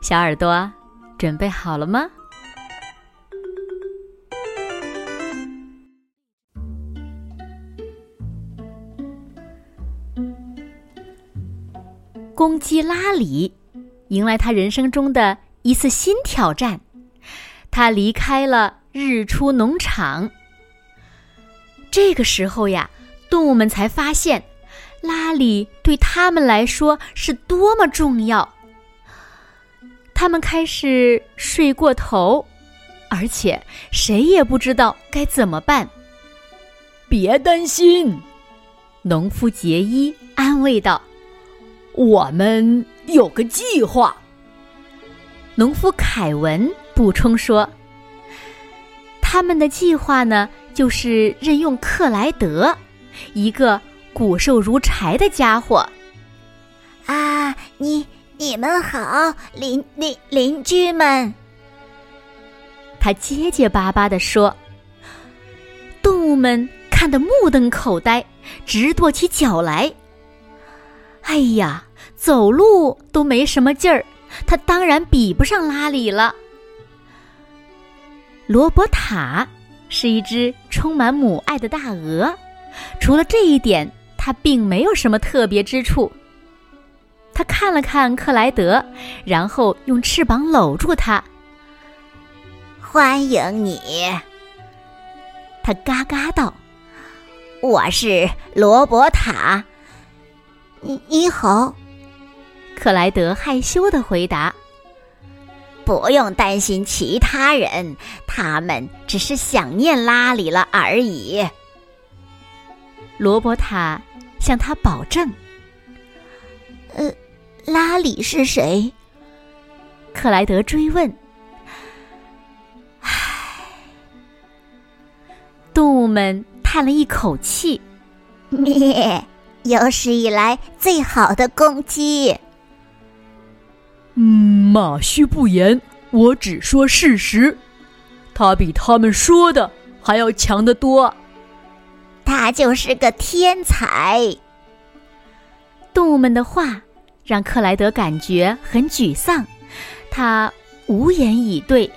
小耳朵，准备好了吗？公鸡拉里迎来他人生中的一次新挑战，他离开了日出农场。这个时候呀，动物们才发现，拉里对他们来说是多么重要。他们开始睡过头，而且谁也不知道该怎么办。别担心，农夫杰伊安慰道：“我们有个计划。”农夫凯文补充说：“他们的计划呢，就是任用克莱德，一个骨瘦如柴的家伙。”啊，你。你们好，邻邻邻居们。他结结巴巴地说：“动物们看得目瞪口呆，直跺起脚来。哎呀，走路都没什么劲儿，他当然比不上拉里了。”罗伯塔是一只充满母爱的大鹅，除了这一点，它并没有什么特别之处。他看了看克莱德，然后用翅膀搂住他。欢迎你，他嘎嘎道：“我是罗伯塔。”你你好，克莱德害羞的回答：“不用担心其他人，他们只是想念拉里了而已。”罗伯塔向他保证：“呃。”拉里是谁？克莱德追问。唉，动物们叹了一口气。咩，有史以来最好的公鸡。嗯，马须不言，我只说事实。他比他们说的还要强得多。他就是个天才。动物们的话。让克莱德感觉很沮丧，他无言以对。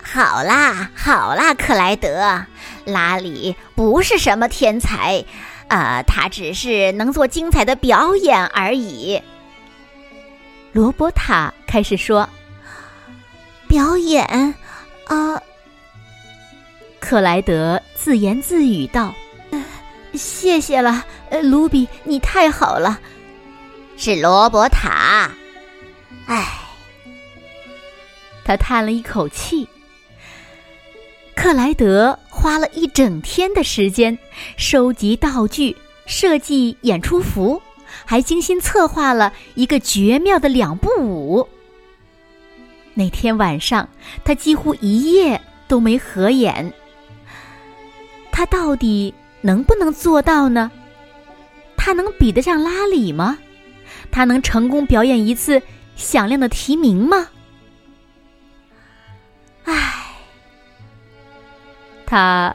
好啦，好啦，克莱德，拉里不是什么天才，呃，他只是能做精彩的表演而已。罗伯塔开始说：“表演啊。”克莱德自言自语道：“ 谢谢了，呃卢比，你太好了。”是罗伯塔，唉，他叹了一口气。克莱德花了一整天的时间收集道具、设计演出服，还精心策划了一个绝妙的两步舞。那天晚上，他几乎一夜都没合眼。他到底能不能做到呢？他能比得上拉里吗？他能成功表演一次响亮的提名吗？唉，他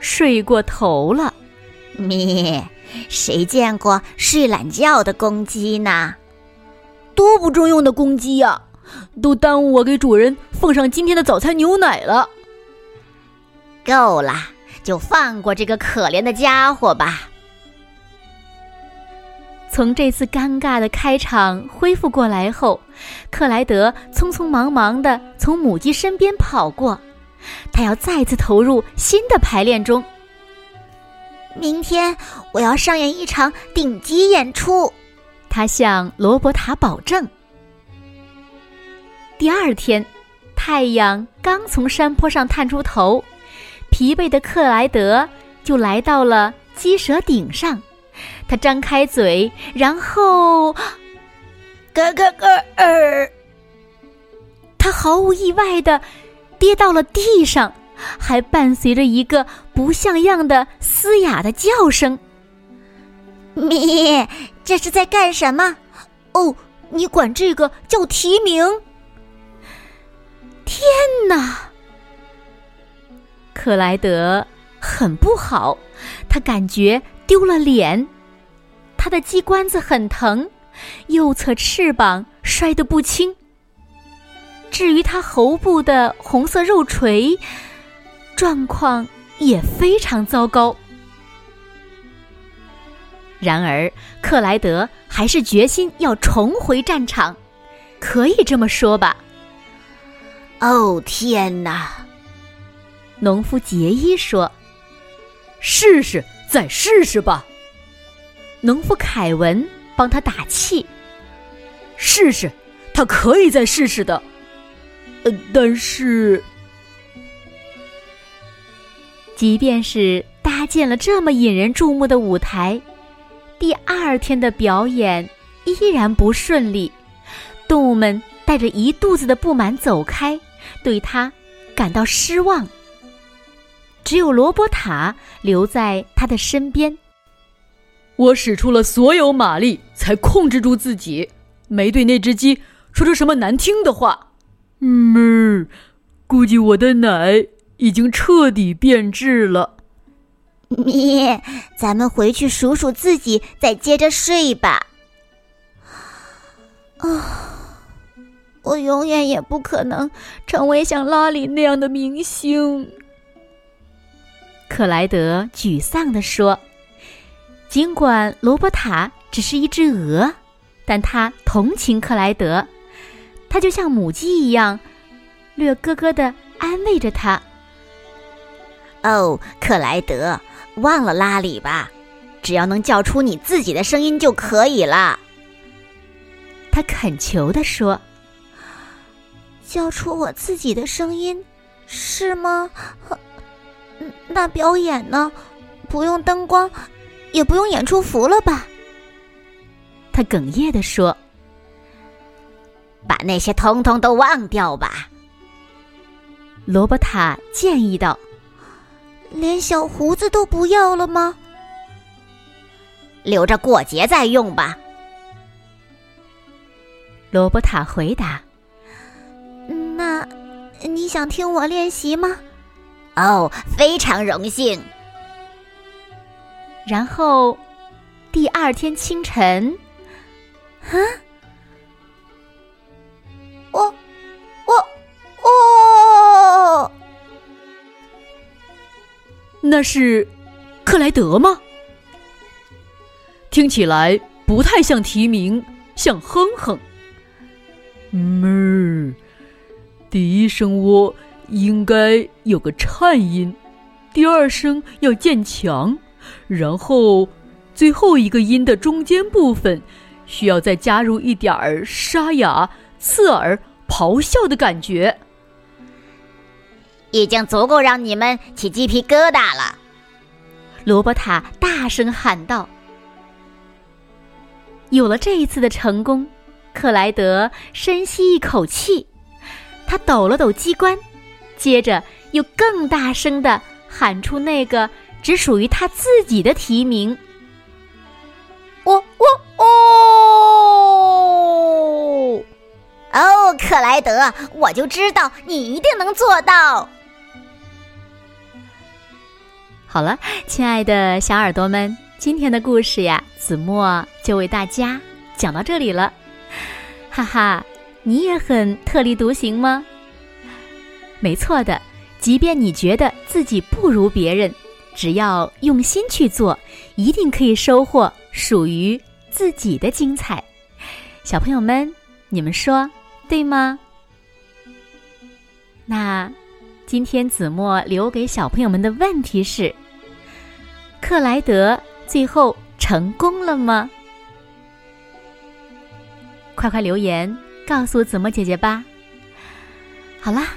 睡过头了。咩，谁见过睡懒觉的公鸡呢？多不中用的公鸡呀！都耽误我给主人奉上今天的早餐牛奶了。够了，就放过这个可怜的家伙吧。从这次尴尬的开场恢复过来后，克莱德匆匆忙忙地从母鸡身边跑过，他要再次投入新的排练中。明天我要上演一场顶级演出，他向罗伯塔保证。第二天，太阳刚从山坡上探出头，疲惫的克莱德就来到了鸡舍顶上。他张开嘴，然后咯咯咯儿。他毫无意外的跌到了地上，还伴随着一个不像样的嘶哑的叫声。咪，这是在干什么？哦，你管这个叫提名？天哪！克莱德很不好，他感觉丢了脸，他的鸡冠子很疼，右侧翅膀摔得不轻。至于他喉部的红色肉锤，状况也非常糟糕。然而，克莱德还是决心要重回战场，可以这么说吧。哦天哪！农夫杰伊说：“试试，再试试吧。”农夫凯文帮他打气：“试试，他可以再试试的。”呃，但是，即便是搭建了这么引人注目的舞台。第二天的表演依然不顺利，动物们带着一肚子的不满走开，对他感到失望。只有罗伯塔留在他的身边。我使出了所有马力，才控制住自己，没对那只鸡说出什么难听的话。嗯，估计我的奶已经彻底变质了。咪，咱们回去数数自己，再接着睡吧。啊，我永远也不可能成为像拉里那样的明星。克莱德沮丧地说：“尽管罗伯塔只是一只鹅，但他同情克莱德，他就像母鸡一样，略咯咯地安慰着他。”哦，克莱德。忘了拉里吧，只要能叫出你自己的声音就可以了。他恳求地说：“叫出我自己的声音，是吗？那表演呢？不用灯光，也不用演出服了吧？”他哽咽地说：“把那些通通都忘掉吧。”罗伯塔建议道。连小胡子都不要了吗？留着过节再用吧。罗伯塔回答：“那你想听我练习吗？”“哦，非常荣幸。”然后，第二天清晨，啊，我，我，我。那是克莱德吗？听起来不太像提名，像哼哼。嗯，第一声窝应该有个颤音，第二声要渐强，然后最后一个音的中间部分需要再加入一点儿沙哑、刺耳、咆哮的感觉。已经足够让你们起鸡皮疙瘩了，罗伯塔大声喊道。有了这一次的成功，克莱德深吸一口气，他抖了抖机关，接着又更大声的喊出那个只属于他自己的提名：“我我哦哦，克莱德，我就知道你一定能做到。”好了，亲爱的小耳朵们，今天的故事呀，子墨就为大家讲到这里了。哈哈，你也很特立独行吗？没错的，即便你觉得自己不如别人，只要用心去做，一定可以收获属于自己的精彩。小朋友们，你们说对吗？那今天子墨留给小朋友们的问题是。克莱德最后成功了吗？快快留言告诉子墨姐姐吧。好啦，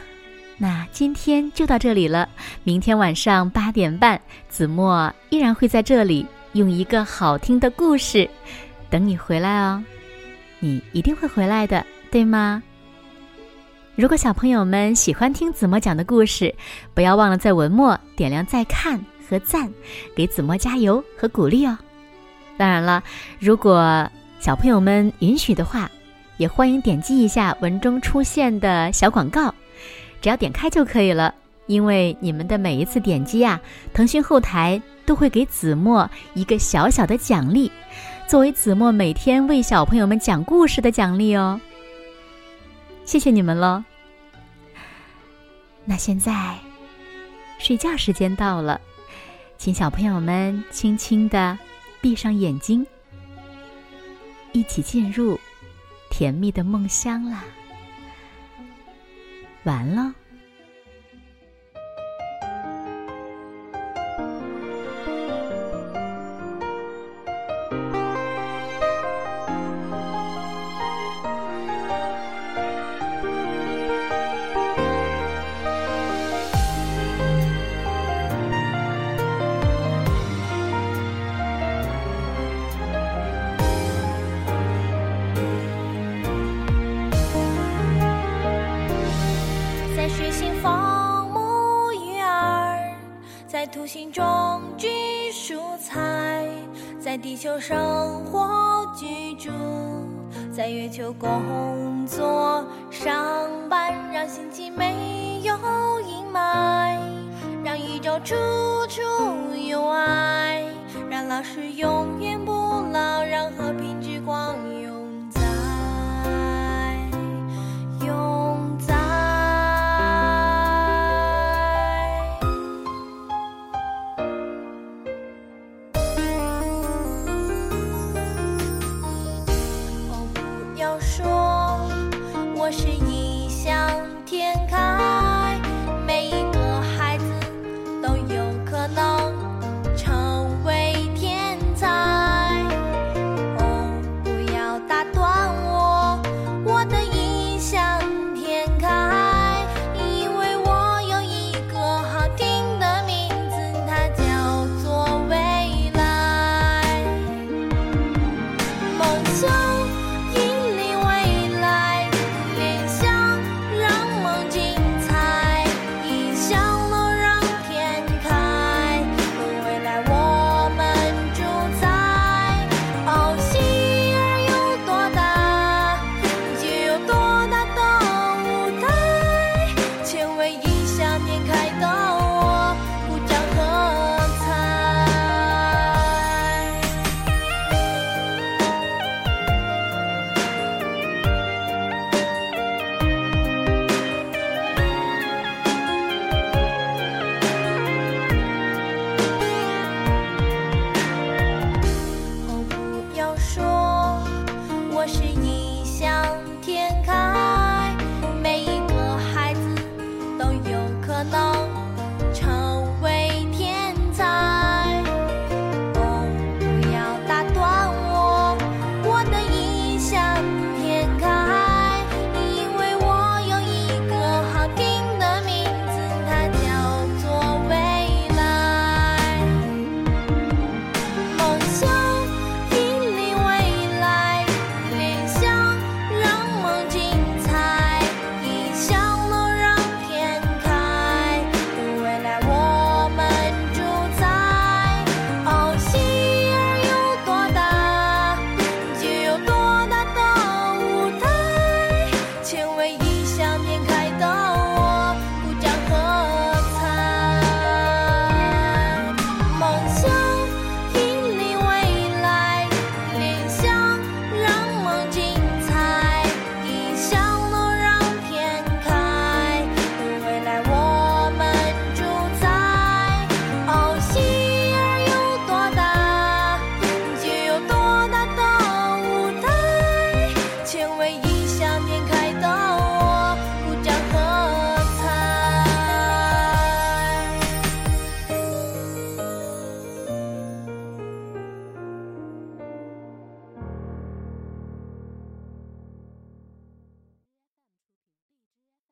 那今天就到这里了。明天晚上八点半，子墨依然会在这里用一个好听的故事等你回来哦。你一定会回来的，对吗？如果小朋友们喜欢听子墨讲的故事，不要忘了在文末点亮再看和赞，给子墨加油和鼓励哦。当然了，如果小朋友们允许的话，也欢迎点击一下文中出现的小广告，只要点开就可以了。因为你们的每一次点击啊，腾讯后台都会给子墨一个小小的奖励，作为子墨每天为小朋友们讲故事的奖励哦。谢谢你们喽。那现在，睡觉时间到了，请小朋友们轻轻的闭上眼睛，一起进入甜蜜的梦乡啦。完了。地球生活居住，在月球工作上班，让心情没有阴霾，让宇宙处处有爱，让老师永远不老，让和平之光永。我是异乡